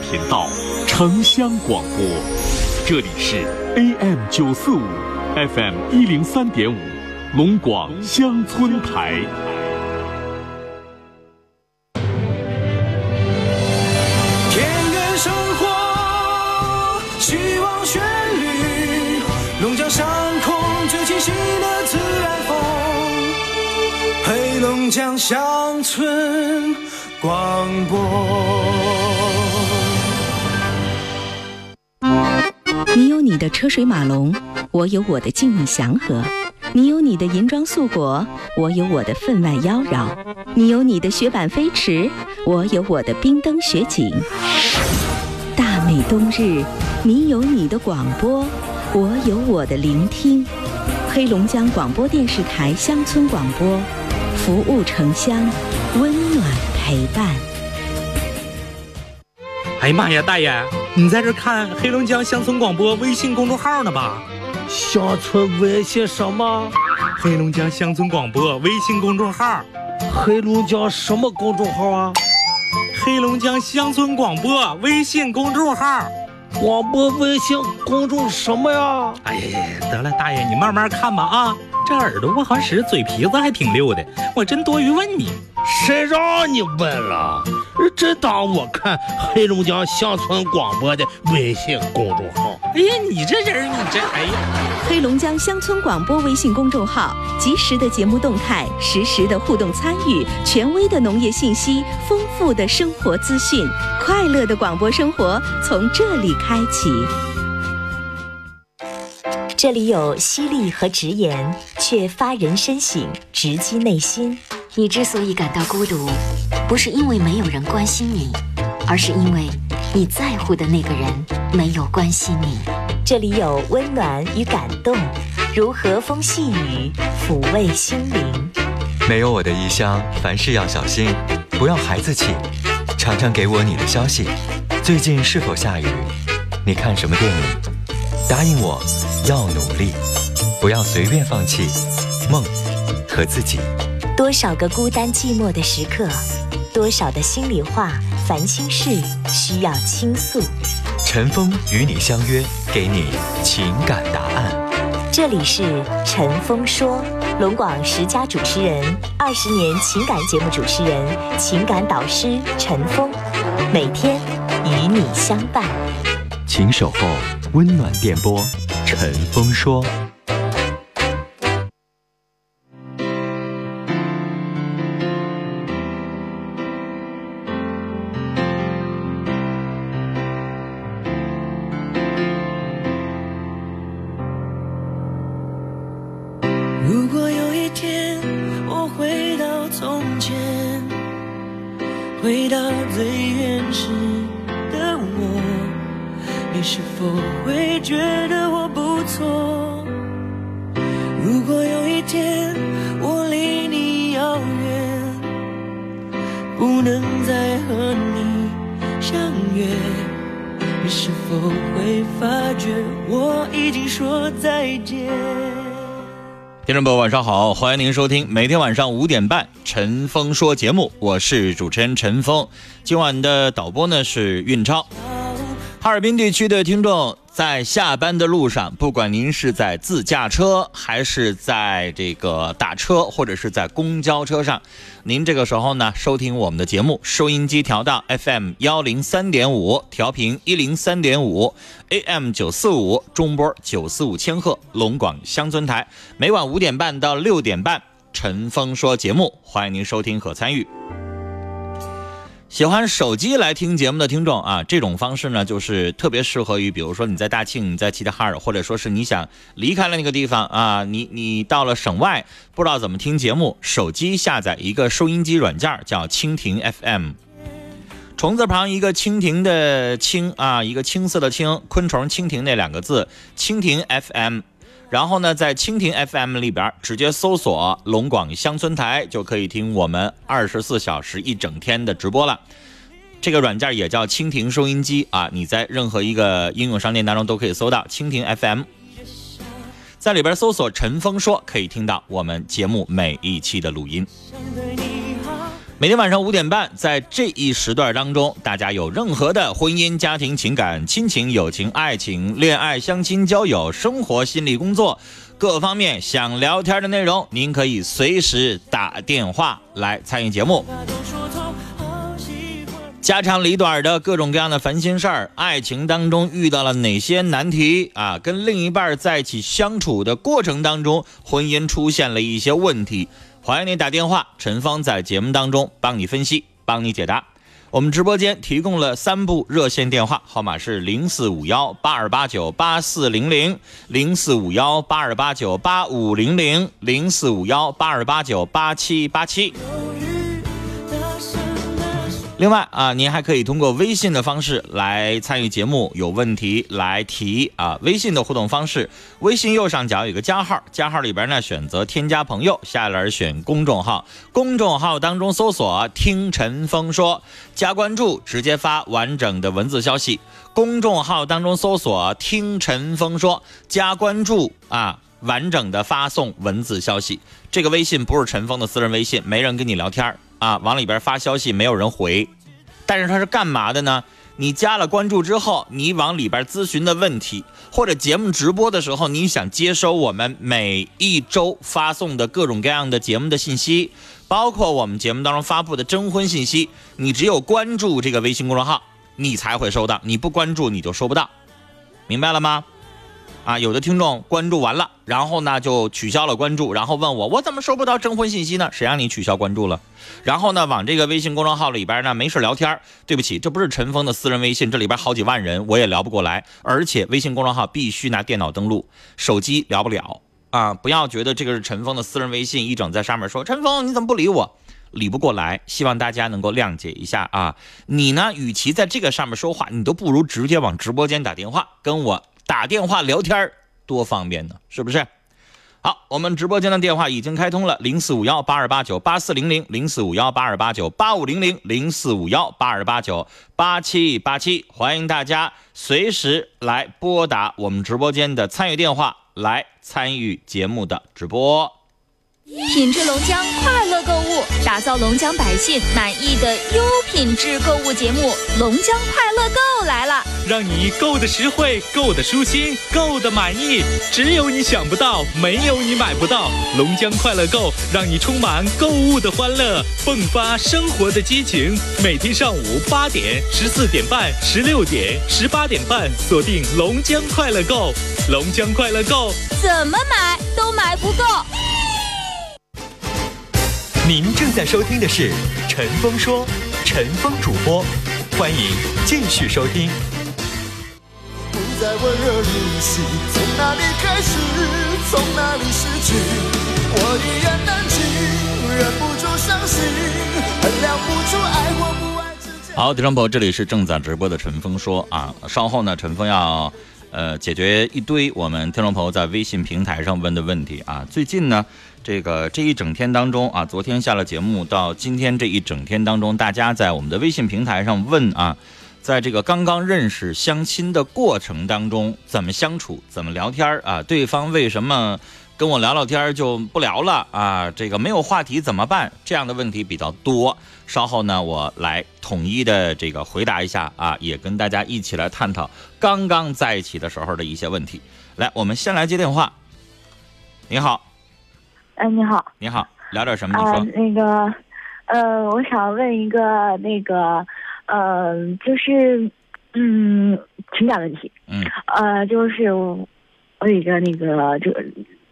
频道城乡广播，这里是 AM 九四五，FM 一零三点五，龙广乡村台。田园生活，希望旋律，龙江上空最清新的自然风，黑龙江乡村广播。你有你的车水马龙，我有我的静谧祥和；你有你的银装素裹，我有我的分外妖娆；你有你的雪板飞驰，我有我的冰灯雪景。大美冬日，你有你的广播，我有我的聆听。黑龙江广播电视台乡村广播，服务城乡，温暖陪伴。哎呀妈呀，大爷，你在这看黑龙江乡村广播微信公众号呢吧？乡村微信什么？黑龙江乡村广播微信公众号。黑龙江什么公众号啊？黑龙江乡村广播微信公众号。广播微信公众什么呀？哎呀，得了，大爷你慢慢看吧啊，这耳朵不好使，嘴皮子还挺溜的，我真多余问你。谁让你问了？真当我看黑龙江乡村广播的微信公众号？哎呀，你这人，你这哎呀！黑龙江乡村广播微信公众号，及时的节目动态，实时的互动参与，权威的农业信息，丰富的生活资讯，快乐的广播生活从这里开启。这里有犀利和直言，却发人深省，直击内心。你之所以感到孤独，不是因为没有人关心你，而是因为你在乎的那个人没有关心你。这里有温暖与感动，如和风细雨，抚慰心灵。没有我的异乡，凡事要小心，不要孩子气。常常给我你的消息，最近是否下雨？你看什么电影？答应我，要努力，不要随便放弃梦和自己。多少个孤单寂寞的时刻，多少的心里话、烦心事需要倾诉。陈峰与你相约，给你情感答案。这里是陈峰说，龙广十佳主持人，二十年情感节目主持人，情感导师陈峰，每天与你相伴。请守候温暖电波，陈峰说。众朋友，晚上好，欢迎您收听每天晚上五点半陈峰说节目，我是主持人陈峰。今晚的导播呢是运超。哈尔滨地区的听众在下班的路上，不管您是在自驾车，还是在这个打车，或者是在公交车上，您这个时候呢收听我们的节目，收音机调到 FM 幺零三点五，调频一零三点五，AM 九四五，中波九四五千赫，龙广乡村台，每晚五点半到六点半，陈峰说节目，欢迎您收听和参与。喜欢手机来听节目的听众啊，这种方式呢，就是特别适合于，比如说你在大庆，你在齐齐哈尔，或者说是你想离开了那个地方啊，你你到了省外，不知道怎么听节目，手机下载一个收音机软件叫蜻蜓 FM，虫字旁一个蜻蜓的蜻啊，一个青色的青，昆虫蜻蜓那两个字，蜻蜓 FM。然后呢，在蜻蜓 FM 里边直接搜索“龙广乡村台”，就可以听我们二十四小时一整天的直播了。这个软件也叫蜻蜓收音机啊，你在任何一个应用商店当中都可以搜到蜻蜓 FM，在里边搜索“陈峰说”，可以听到我们节目每一期的录音。每天晚上五点半，在这一时段当中，大家有任何的婚姻、家庭、情感、亲情、友情、爱情、恋爱、相亲、交友、生活、心理、工作各方面想聊天的内容，您可以随时打电话来参与节目。家长里短的各种各样的烦心事儿，爱情当中遇到了哪些难题啊？跟另一半在一起相处的过程当中，婚姻出现了一些问题。欢迎您打电话，陈芳在节目当中帮你分析，帮你解答。我们直播间提供了三部热线电话，号码是零四五幺八二八九八四零零、零四五幺八二八九八五零零、零四五幺八二八九八七八七。另外啊，您还可以通过微信的方式来参与节目，有问题来提啊。微信的互动方式，微信右上角有个加号，加号里边呢选择添加朋友，下栏选公众号，公众号当中搜索“听陈峰说”，加关注，直接发完整的文字消息。公众号当中搜索“听陈峰说”，加关注啊，完整的发送文字消息。这个微信不是陈峰的私人微信，没人跟你聊天啊，往里边发消息没有人回。但是他是干嘛的呢？你加了关注之后，你往里边咨询的问题，或者节目直播的时候，你想接收我们每一周发送的各种各样的节目的信息，包括我们节目当中发布的征婚信息，你只有关注这个微信公众号，你才会收到，你不关注你就收不到，明白了吗？啊，有的听众关注完了，然后呢就取消了关注，然后问我，我怎么收不到征婚信息呢？谁让你取消关注了？然后呢，往这个微信公众号里边呢没事聊天对不起，这不是陈峰的私人微信，这里边好几万人，我也聊不过来。而且微信公众号必须拿电脑登录，手机聊不了啊！不要觉得这个是陈峰的私人微信，一整在上面说陈峰你怎么不理我？理不过来，希望大家能够谅解一下啊！你呢，与其在这个上面说话，你都不如直接往直播间打电话跟我。打电话聊天多方便呢，是不是？好，我们直播间的电话已经开通了，零四五幺八二八九八四零零，零四五幺八二八九八五零零，零四五幺八二八九八七八七，欢迎大家随时来拨打我们直播间的参与电话，来参与节目的直播。品质龙江，快乐购物，打造龙江百姓满意的优品质购物节目《龙江快乐购》来了，让你购的实惠，购的舒心，购的满意。只有你想不到，没有你买不到。龙江快乐购让你充满购物的欢乐，迸发生活的激情。每天上午八点、十四点半、十六点、十八点半，锁定龙江快乐购。龙江快乐购，怎么买都买不够。您正在收听的是《陈峰说》，陈峰主播，欢迎继续收听。不再温热如昔，从哪里开始，从哪里失去，我依然难禁，忍不住伤心，衡量不出爱或不爱之间。好，听众朋友，这里是正在直播的陈峰说啊，稍后呢，陈峰要呃解决一堆我们听众朋友在微信平台上问的问题啊，最近呢。这个这一整天当中啊，昨天下了节目到今天这一整天当中，大家在我们的微信平台上问啊，在这个刚刚认识相亲的过程当中，怎么相处，怎么聊天啊？对方为什么跟我聊聊天就不聊了啊？这个没有话题怎么办？这样的问题比较多。稍后呢，我来统一的这个回答一下啊，也跟大家一起来探讨刚刚在一起的时候的一些问题。来，我们先来接电话。你好。哎，你好，你好，聊点什么？你说那个，呃，我想问一个那个，呃，就是，嗯，情感问题。嗯。呃，就是我有一个那个这个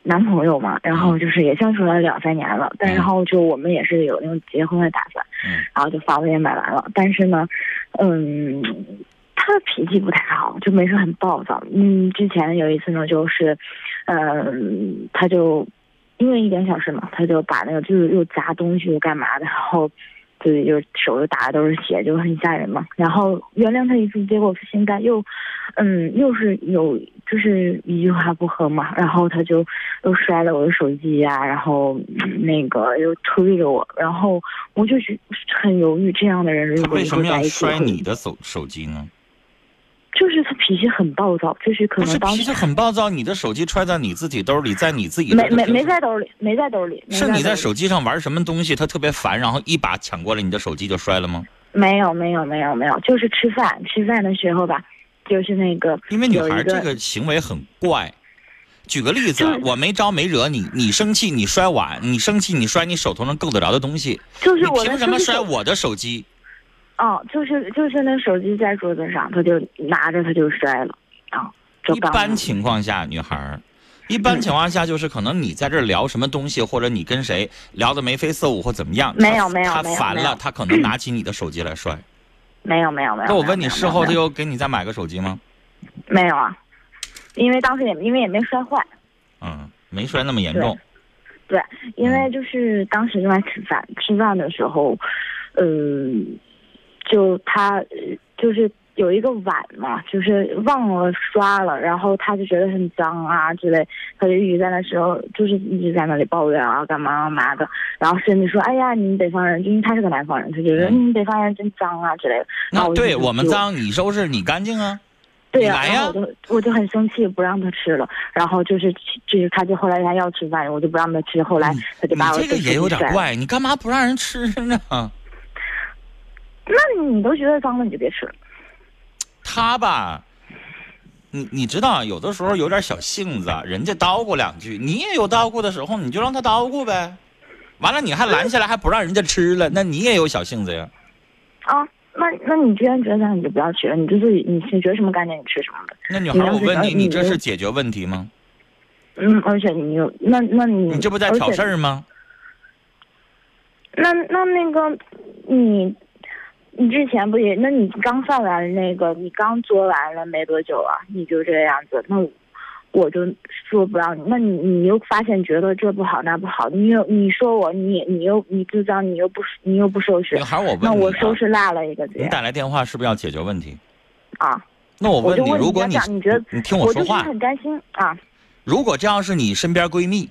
男朋友嘛，然后就是也相处了两三年了，但然后就我们也是有那种结婚的打算。嗯。然后就房子也买完了，但是呢，嗯，他的脾气不太好，就没事很暴躁。嗯，之前有一次呢，就是，嗯，他就。因为一点小事嘛，他就把那个就是又砸东西又干嘛的，然后就就手又打的都是血，就很吓人嘛。然后原谅他一次，结果现在又，嗯，又是有就是一句话不合嘛，然后他就又摔了我的手机啊，然后那个又推着我，然后我就是很犹豫，这样的人如果为什么要摔你的手手机呢？就是他脾气很暴躁，就是可能当时脾气很暴躁，你的手机揣在你自己兜里，在你自己没没没在兜里，没在兜里，是你在手机上玩什么东西，他特别烦，然后一把抢过来你的手机就摔了吗？没有没有没有没有，就是吃饭吃饭的时候吧，就是那个因为女孩这个行为很怪。举个例子啊，我没招没惹你，你生气你摔碗，你生气你摔你手头能够得着的东西，就是我凭什么摔我的手机？哦，就是就是那手机在桌子上，他就拿着他就摔了啊，就一般情况下，女孩儿，一般情况下就是可能你在这聊什么东西，或者你跟谁聊的眉飞色舞或怎么样，没有没有他烦了，他可能 拿起你的手机来摔。没有没有没有。那我问你，事后他又给你再买个手机吗？没有啊？因为当时也因为也没摔坏，嗯，没摔那么严重。对，因嗯为就是当时正在吃饭，吃饭的时候，嗯，就他呃就是有一个碗嘛，就是忘了刷了，然后他就觉得很脏啊之类，他就一直在那时候就是一直在那里抱怨啊，干嘛干嘛的，然后甚至说，哎呀，你们北方人，因为他是个南方人，他觉得你们北方人真脏啊之类的。那对就就我们脏，你收拾你干净啊。对呀、你来呀然后我就我就很生气，不让他吃了。然后就是就是他就后来他要吃饭，我就不让他吃。后来他就你把我的这个也有。点怪，你干嘛不让人吃呢？那你都觉得脏了，你就别吃了。他吧，你你知道，有的时候有点小性子，人家叨咕两句，你也有叨咕的时候，你就让他叨咕呗。完了，你还拦下来，还不让人家吃了，那你也有小性子呀。啊，那那你既然觉得脏，你就不要吃了，你就自己你是觉得什么干净你吃什么呗。那女孩，我问你，你你这是解决问题吗？嗯，而且你有那那你你这不在挑事儿吗？那那那个你。你之前不也？那你刚算完那个，你刚做完了没多久啊，你就这样子，那我我就说不让你。那你你又发现觉得这不好那不好，你又你说我，你你又你就脏，你又不你又不收拾我问你、啊，那我收拾落了一个你打来电话是不是要解决问题？啊。那我问你，如果你你觉得你听我就是说话，很担心啊如果这要是你身边闺蜜，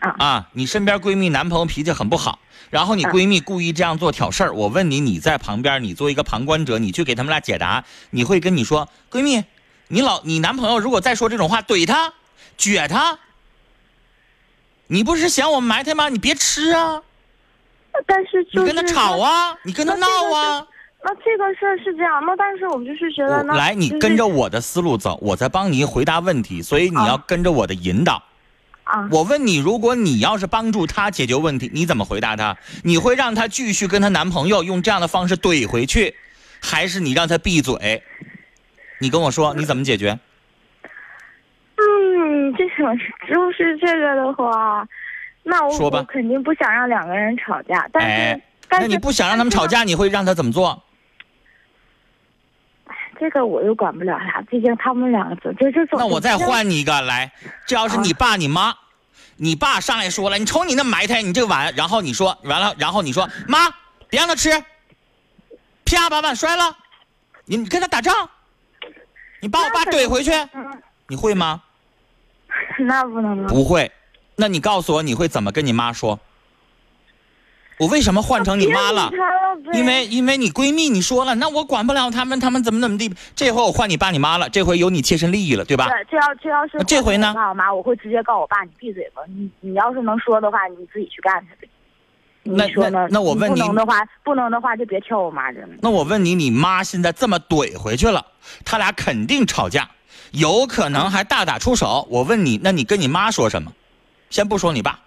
啊你身边闺蜜男朋友脾气很不好，然后你啊闺蜜故意这样做挑事儿，我问你，你在旁边，你作为一个旁观者，你去给他们俩解答，你会跟你说，闺蜜，你老你男朋友如果再说这种话，怼他，撅他，你不是嫌我们埋汰吗？你别吃啊，但是就是你跟他吵啊，你跟他闹啊。那这个事儿是这样，那但是我们就是觉得呢来，你跟着我的思路走，我在帮你回答问题，所以你要跟着我的引导。啊，我问你，如果你要是帮助她解决问题，你怎么回答她？你会让她继续跟她男朋友用这样的方式怼回去，还是你让她闭嘴？你跟我说，你怎么解决？嗯，这种就是这个的话，那我说吧我肯定不想让两个人吵架，但是、哎，但是那你不想让他们吵架，你会让他怎么做？这个我又管不了啥，毕竟他们两个总就这种。那我再换你一个来，这要是你爸你妈，你爸上来说了，你瞅你那埋汰，你这碗，然后你说完了，然后你说妈，别让他吃，啪把碗摔了，你你跟他打仗，你把我爸怼回去，嗯，你会吗？那不能啊。不会，那你告诉我你会怎么跟你妈说？我为什么换成你妈了？因为因为你闺蜜你说了，那我管不了他们，他们怎么怎么地。这回我换你爸你妈了，这回有你切身利益了，对吧？对，这要这要是这回呢我爸我妈，我会直接告我爸，你闭嘴吧。你你要是能说的话，你自己去干去呗。那？那那我问你不能的话，不能的话就别挑我妈着呢。那我问你，你妈现在这么怼回去了，他俩肯定吵架，有可能还大打出手。我问你，那你跟你妈说什么？先不说你爸，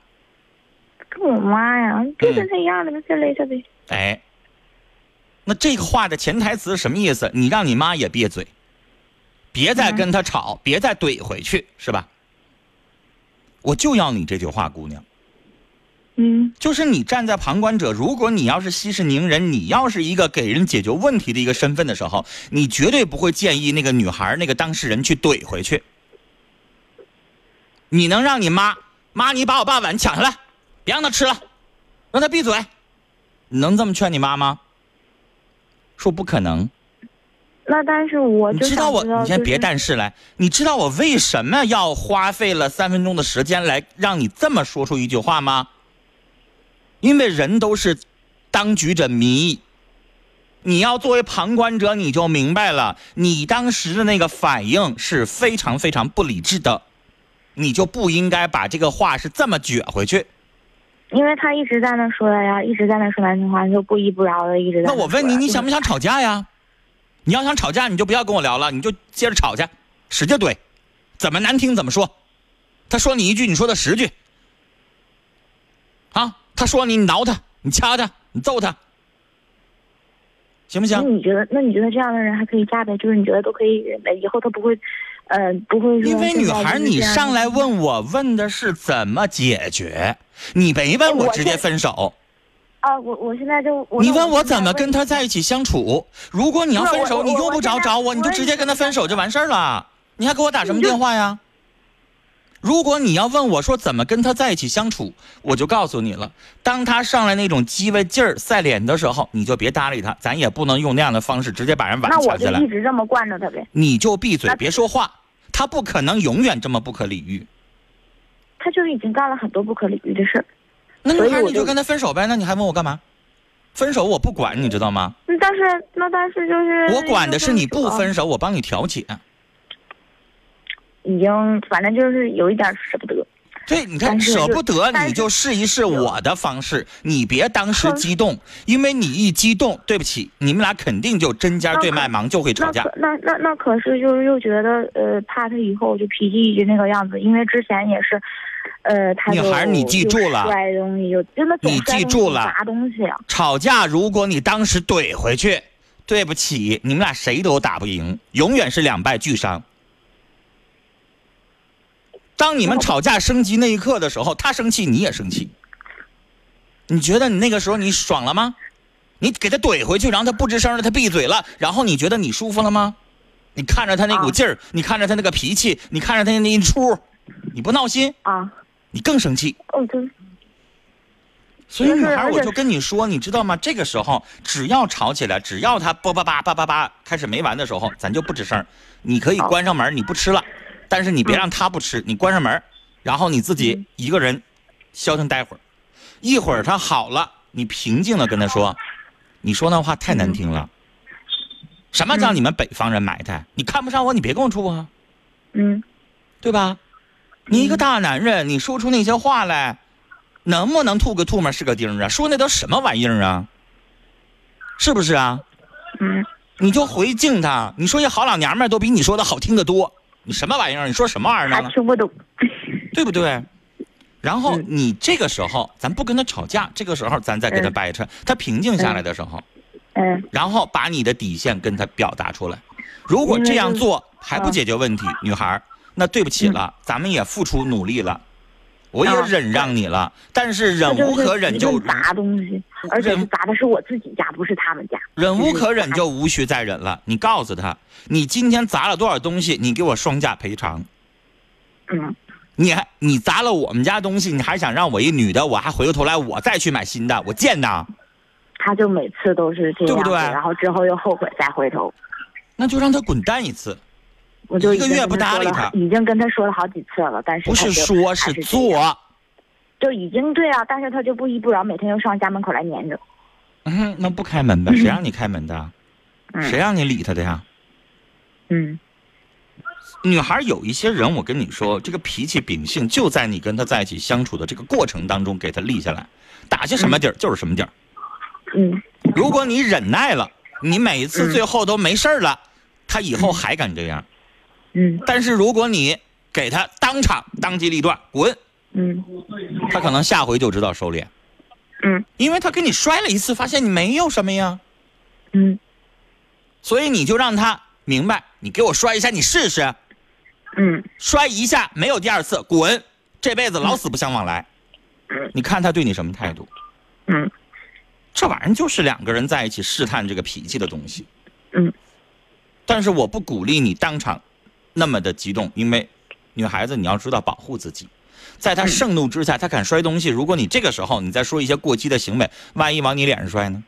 跟我妈呀，嗯就是这样的，这类似呗。哎，那这个话的潜台词什么意思？你让你妈也闭嘴，别再跟他吵，别再怼回去，是吧？我就要你这句话，姑娘。嗯就是你站在旁观者，如果你要是息事宁人，你要是一个给人解决问题的一个身份的时候，你绝对不会建议那个女孩那个当事人去怼回去。你能让你妈妈，你把我爸碗抢下来，别让他吃了，让他闭嘴，你能这么劝你妈吗？说不可能。那但是我知道我，你先别但是来，你知道我为什么要花费了三分钟的时间来让你这么说出一句话吗？因为人都是当局者迷，你要作为旁观者，你就明白了，你当时的那个反应是非常非常不理智的，你就不应该把这个话是这么撅回去。因为他一直在那说的呀，一直在那说难听话，就不依不饶的一直在。那我问你，你想不想？吵架呀？你要想吵架，你就不要跟我聊了，你就接着吵去，使劲怼，怎么难听怎么说。他说你一句，你说他十句。啊，他说你，你挠他，你掐他，你揍他，行不行那？你觉得？那你觉得这样的人还可以嫁呗？就是你觉得都可以忍呗，以后他不会，呃，不会。因为女孩，你上来问我，问的是怎么解决，你没问我我直接分手，啊，我我现在就我你问我怎么跟他在一起相处。如果你要分手，你用不着找我，你就直接跟他分手就完事儿了。你还给我打什么电话呀？如果你要问我说怎么跟他在一起相处，我就告诉你了。当他上来那种鸡巴劲儿赛脸的时候，你就别搭理他，咱也不能用那样的方式直接把人碗那我就一。直这么惯着他呗。你就闭嘴别说话，他不可能永远这么不可理喻。他就已经干了很多不可理喻的事儿。那女孩你就跟他分手呗，那你还问我干嘛？分手我不管，你知道吗？嗯但是那但是就是我管的是你不分手，我帮你调解。已经反正就是有一点舍不得。对，你看舍不得，你就试一试我的方式，你别当时激动，因为你一激动，对不起，你们俩肯定就针尖对麦芒，就会吵架那。那那那可是就是又觉得呃怕他以后就脾气一直那个样子，因为之前也是，呃他女孩你记住了摔东西就真的总你记住了砸东西啊。吵架，如果你当时怼回去，对不起，你们俩谁都打不赢，永远是两败俱伤。当你们吵架升级那一刻的时候，他生气，你也生气。你觉得你那个时候你爽了吗？你给他怼回去，然后他不吱声了，他闭嘴了，然后你觉得你舒服了吗？你看着他那股劲儿，你看着他那个脾气，你看着他那一出，你不闹心，啊，你更生气。哦对，所以女孩，我就跟你说，你知道吗？这个时候只要吵起来，只要他叭叭叭叭叭叭开始没完的时候，咱就不吱声。你可以关上门，你不吃了，但是你别让他不吃，你关上门，然后你自己一个人消停待会儿。一会儿他好了，你平静的跟他说，你说那话太难听了。什么叫你们北方人埋汰？你看不上我，你别跟我处啊，嗯，对吧？你一个大男人，你说出那些话来，能不能吐个吐沫是个钉儿啊？说那都什么玩意儿啊？是不是啊？嗯，你就回敬他，你说一好老娘们儿都比你说的好听得多。你什么玩意儿？你说什么玩意儿还呢？听不懂。对不对？然后嗯你这个时候，咱不跟他吵架，这个时候咱再跟他嗯掰扯。他平静下来的时候，嗯，然后把你的底线跟他表达出来。如果这样做还不嗯解决问题，女孩儿，那对不起了，咱们也付出努力了，我也啊忍让你了，但是忍无可忍就砸东西，而且砸的是我自己家，不是他们家。忍无可忍就无需再忍了。你告诉他，你今天砸了多少东西，你给我双价赔偿。嗯，你还你砸了我们家东西，你还想让我一女的，我还回过头来我再去买新的，我贱呐！他就每次都是这样，对不对然后之后又后悔再回头。那就让他滚蛋一次。我就一个月不搭理他已经跟他说了好几次了，但是不是说是做，就已经对啊，但是他就不依不饶，每天又上家门口来黏着。嗯，那不开门呗？谁让你开门的？嗯谁让你理他的呀？嗯女孩有一些人，我跟你说，这个脾气秉性就在你跟他在一起相处的这个过程当中给他立下来，打下什么底儿就是什么底儿。嗯如果你忍耐了，你每一次嗯最后都没事儿了，他以后还敢这样。嗯但是如果你给他当场当机立断滚，嗯。他可能下回就知道收敛，嗯。因为他给你摔了一次，发现你没有什么呀，嗯。所以你就让他明白，你给我摔一下，你试试，嗯。摔一下没有第二次，滚，这辈子老死不相往来。嗯。你看他对你什么态度？嗯。这玩意儿就是两个人在一起试探这个脾气的东西。嗯，但是我不鼓励你当场那么的激动，因为女孩子你要知道保护自己，在她盛怒之下，她敢摔东西。如果你这个时候你再说一些过激的行为，万一往你脸上摔呢？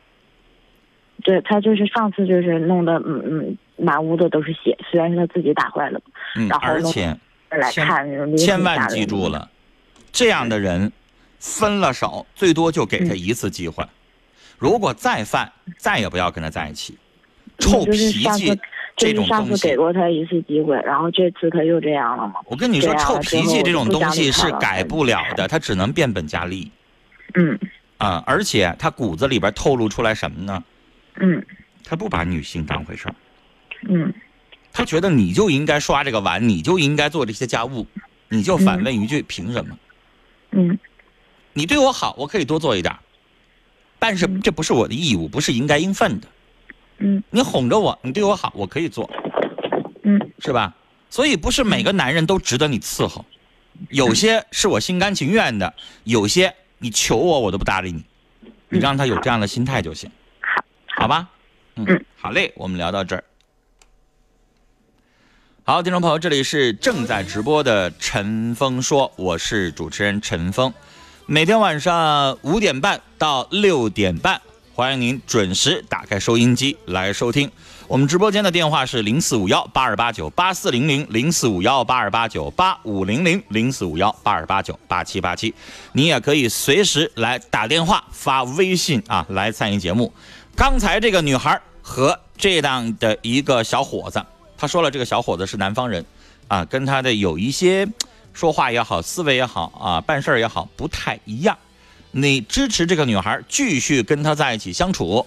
对他就是上次就是弄得嗯嗯满屋子都是血，虽然是他自己打坏了，嗯，然后而且千千万记住了，这样的人分了手，最多就给他一次机会。如果再犯，再也不要跟他在一起。臭脾气这种是上次给过他一次机会，然后这次他又这样了嘛。我跟你说，臭脾气这种东西是改不了的，他只能变本加厉嗯啊、而且他骨子里边透露出来什么呢？嗯他不把女性当回事儿，嗯他觉得你就应该刷这个碗，你就应该做这些家务，你就反问一句：凭什么？嗯你对我好，我可以多做一点儿，但是这不是我的义务，不是应该应分的。嗯。你哄着我，你对我好，我可以做，嗯。是吧？所以不是每个男人都值得你伺候，有些是我心甘情愿的，有些你求我我都不搭理你，你让他有这样的心态就行，好。吧？嗯，好嘞，我们聊到这儿。好，听众朋友，这里是正在直播的陈峰说，我是主持人陈峰，每天晚上五点半到六点半，欢迎您准时打开收音机来收听。我们直播间的电话是零四五幺八二八九八四零零零四五幺八二八九八五零零零四五幺八二八九八七八七，你也可以随时来打电话、发微信啊，来参与节目。刚才这个女孩和这样的一个小伙子，他说了，这个小伙子是南方人，啊，跟他的有一些说话也好、思维也好啊、办事儿也好不太一样。你支持这个女孩继续跟他在一起相处，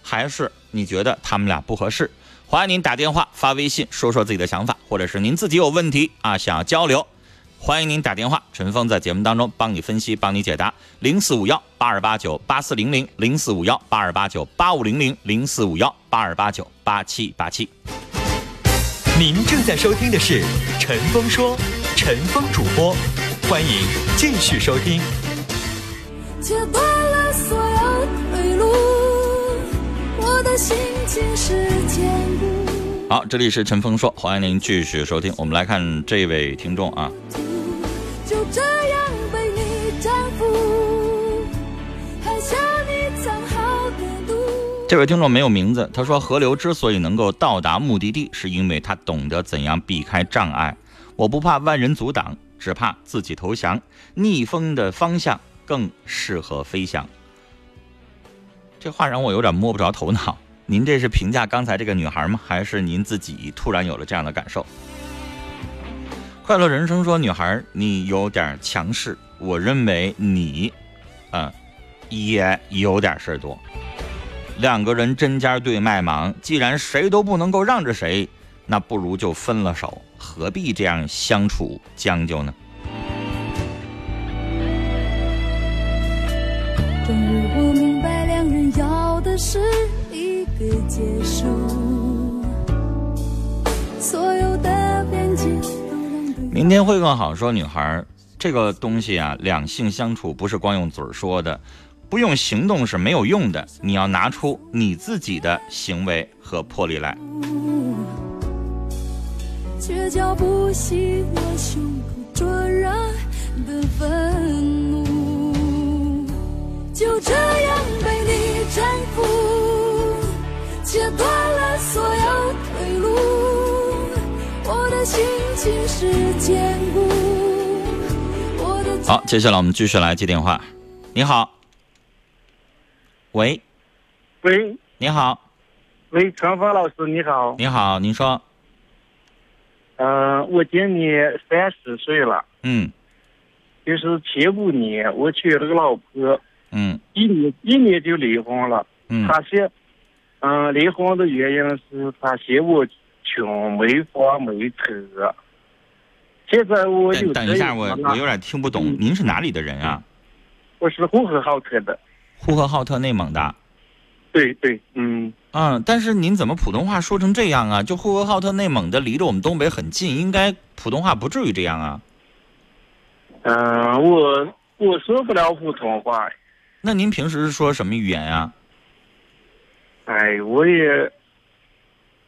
还是你觉得他们俩不合适？欢迎您打电话、发微信说说自己的想法，或者是您自己有问题啊想要交流，欢迎您打电话，陈峰在节目当中帮你分析、帮你解答。零四五幺八二八九八四零零，零四五幺八二八九八五零零，零四五幺八二八九八七八七。您正在收听的是《陈峰说》，陈峰主播，欢迎继续收听。切断了所有退路，我的心情是坚固。好，这里是陈峰说，欢迎您继续收听。我们来看这位听众啊，就这样被你征服，还向你藏好。这位听众没有名字，他说河流之所以能够到达目的地，是因为他懂得怎样避开障碍。我不怕万人阻挡，只怕自己投降。逆风的方向更适合飞翔。这话让我有点摸不着头脑。您这是评价刚才这个女孩吗？还是您自己突然有了这样的感受？快乐人生说，女孩你有点强势，我认为你，嗯，也有点事儿多。两个人针尖对麦芒，既然谁都不能够让着谁，那不如就分了手，何必这样相处将就呢？一个结束，所有的边界都让明天会更好。说女孩，这个东西啊，两性相处不是光用嘴说的，不用行动是没有用的。你要拿出你自己的行为和魄力来。却叫不熄我胸口灼热的愤怒，就这样被你征服，切断了所有退路。我的心情是坚固，我的好，接下来我们继续来接电话。你好，喂，喂。你好，喂，陈峰老师你好，你好，您说，嗯、我今年三十岁了，嗯。就是前五年我娶了个老婆，嗯。一年一年就离婚了。嗯。她嫌，嗯、离婚的原因是他嫌我穷，没房没车。现在我有等等一下，我我有点听不懂，您是哪里的人啊？我是呼和浩特的，呼和浩特内蒙的。对对，嗯，嗯，但是您怎么普通话说成这样啊？就呼和浩特、内蒙的，离着我们东北很近，应该普通话不至于这样啊。嗯、我我说不了普通话，那您平时是说什么语言呀、哎，我也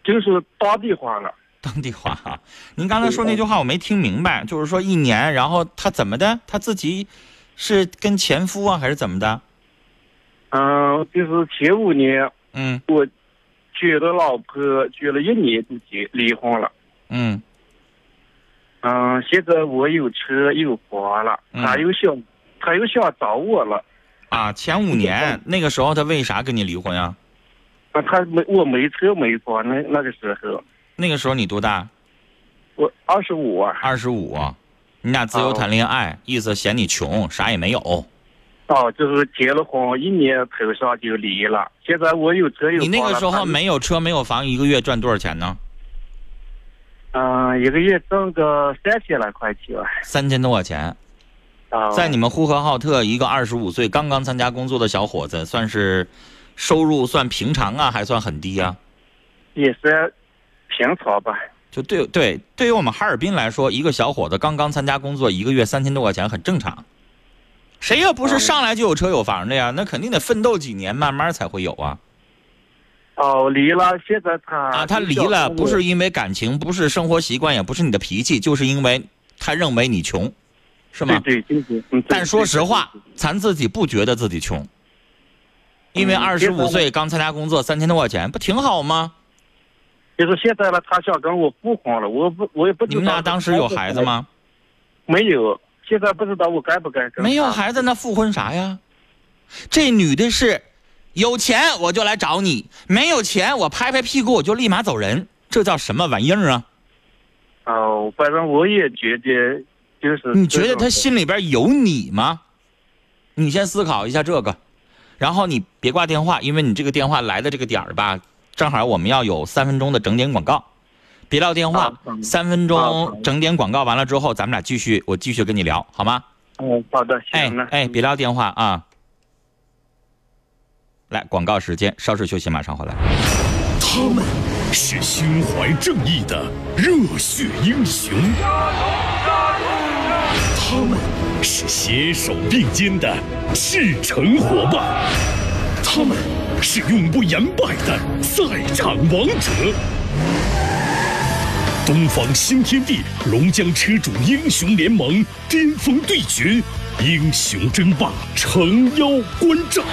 就是当地话了。当地话啊。您刚才说那句话我没听明白，就是说一年，然后他怎么的？他自己是跟前夫啊，还是怎么的？嗯，就是前五年，嗯我娶了老婆，娶了一年就结离婚了。嗯嗯，现在我有车有房了，嗯他又想，他又想找我了。啊，前五年 那个时候他为啥跟你离婚呀？啊，他没我没车没房，那那个时候那个时候你多大？我二十五啊。二十五，你俩自由谈恋爱，意思嫌你穷，啥也没有。哦，就是结了婚一年头上就离了。现在我有车有房你那个时候没有车没有房，一个月赚多少钱呢？嗯、一个月挣个三千来块钱。三千多块钱。啊、在你们呼和浩特，一个二十五岁刚刚参加工作的小伙子，算是收入算平常啊，还算很低啊？也是平常吧。就对对，对于我们哈尔滨来说，一个小伙子刚刚参加工作，一个月三千多块钱很正常。谁也不是上来就有车有房的呀，那肯定得奋斗几年，慢慢才会有啊。哦，离了，现在他啊，他离了，不是因为感情，不是生活习惯，也不是你的脾气，就是因为他认为你穷，是吗？对对对对。嗯但说实话，咱自己不觉得自己穷，因为嗯二十五岁刚参加工作，三千多块钱，不挺好吗？就是现在呢，他想跟我复婚了，我不，我也不知道。你们俩当时有孩子？吗？没有，现在不知道我该不该跟。没有孩子，那复婚啥呀？这女的是有钱我就来找你，没有钱我拍拍屁股我就立马走人，这叫什么玩意儿啊？哦，反正我也觉得，就是。你觉得他心里边有你吗？你先思考一下这个，然后你别挂电话，因为你这个电话来的这个点儿吧，正好我们要有三分钟的整点广告，别撂电话，三分钟整点广告完了之后，咱们俩继续，我继续跟你聊，好吗？嗯，好的，哎行了。哎，别撂电话啊！来，广告时间，稍事休息，马上回来。他们是胸怀正义的热血英雄，他们是携手并肩的赤诚伙伴，他们是永不言败的赛场王者。东方新天地龙江车主英雄联盟巅峰对决，英雄争霸，诚邀观战。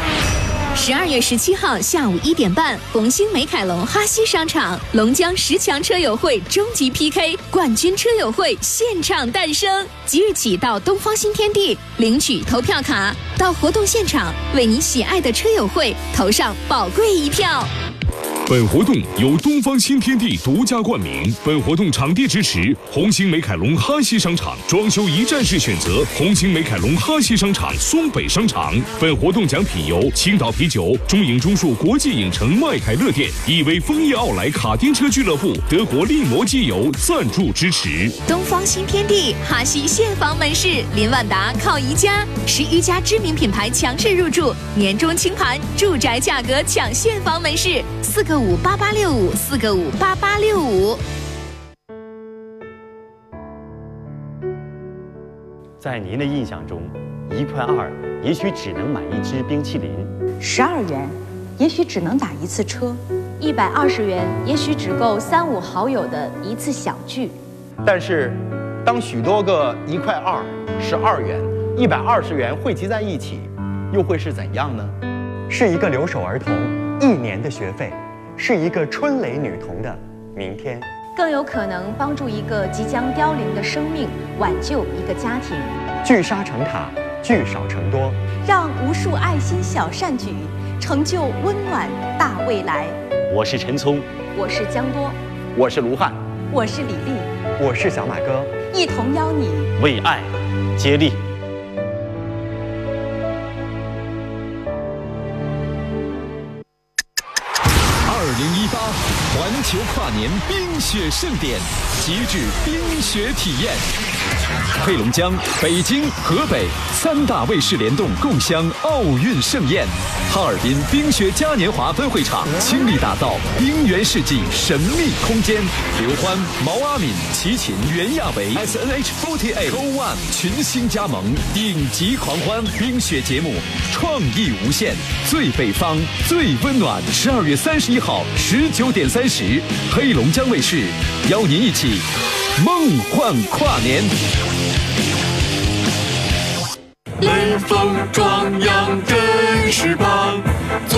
十二月十七号下午一点半，红星美凯龙哈西商场龙江十强车友会终极 PK 冠军车友会现场诞生。即日起到东方新天地领取投票卡，到活动现场为你喜爱的车友会投上宝贵一票。本活动由东方新天地独家冠名，本活动场地支持红星美凯龙哈西商场，装修一站式选择红星美凯龙哈西商场松北商场。本活动奖品由青岛啤酒、中影中数国际影城麦凯乐店、亿威枫叶奥莱卡丁车俱乐部、德国力摩机油赞助支持。东方新天地哈西现房门市，林万达靠宜家，十余家知名品牌强势入驻，年终清盘，住宅价格抢现房门市，四个五八八六五，四个五八八六五。在您的印象中，一块二也许只能买一支冰淇淋，十二元，也许只能打一次车；一百二十元，也许只够三五好友的一次小聚。但是，当许多个一块二、十二元、一百二十元汇集在一起，又会是怎样呢？是一个留守儿童一年的学费，是一个春蕾女童的明天。更有可能帮助一个即将凋零的生命，挽救一个家庭。聚沙成塔，聚少成多，让无数爱心小善举成就温暖大未来。我是陈聪，我是江多，我是卢汉，我是李丽，我是小马哥，一同邀你为爱接力。球跨年冰雪盛典，极致冰雪体验。黑龙江、北京、河北三大卫视联动，共襄奥运盛宴。哈尔滨冰雪嘉年华分会场倾力打造冰原世纪神秘空间。刘欢、毛阿敏、齐秦、袁娅维、S N H forty eight Go One 群星加盟，顶级狂欢冰雪节目，创意无限，最北方，最温暖。十二月三十一号十九点三十，黑龙江卫视邀您一起梦幻跨年。雷锋壮阳真是棒，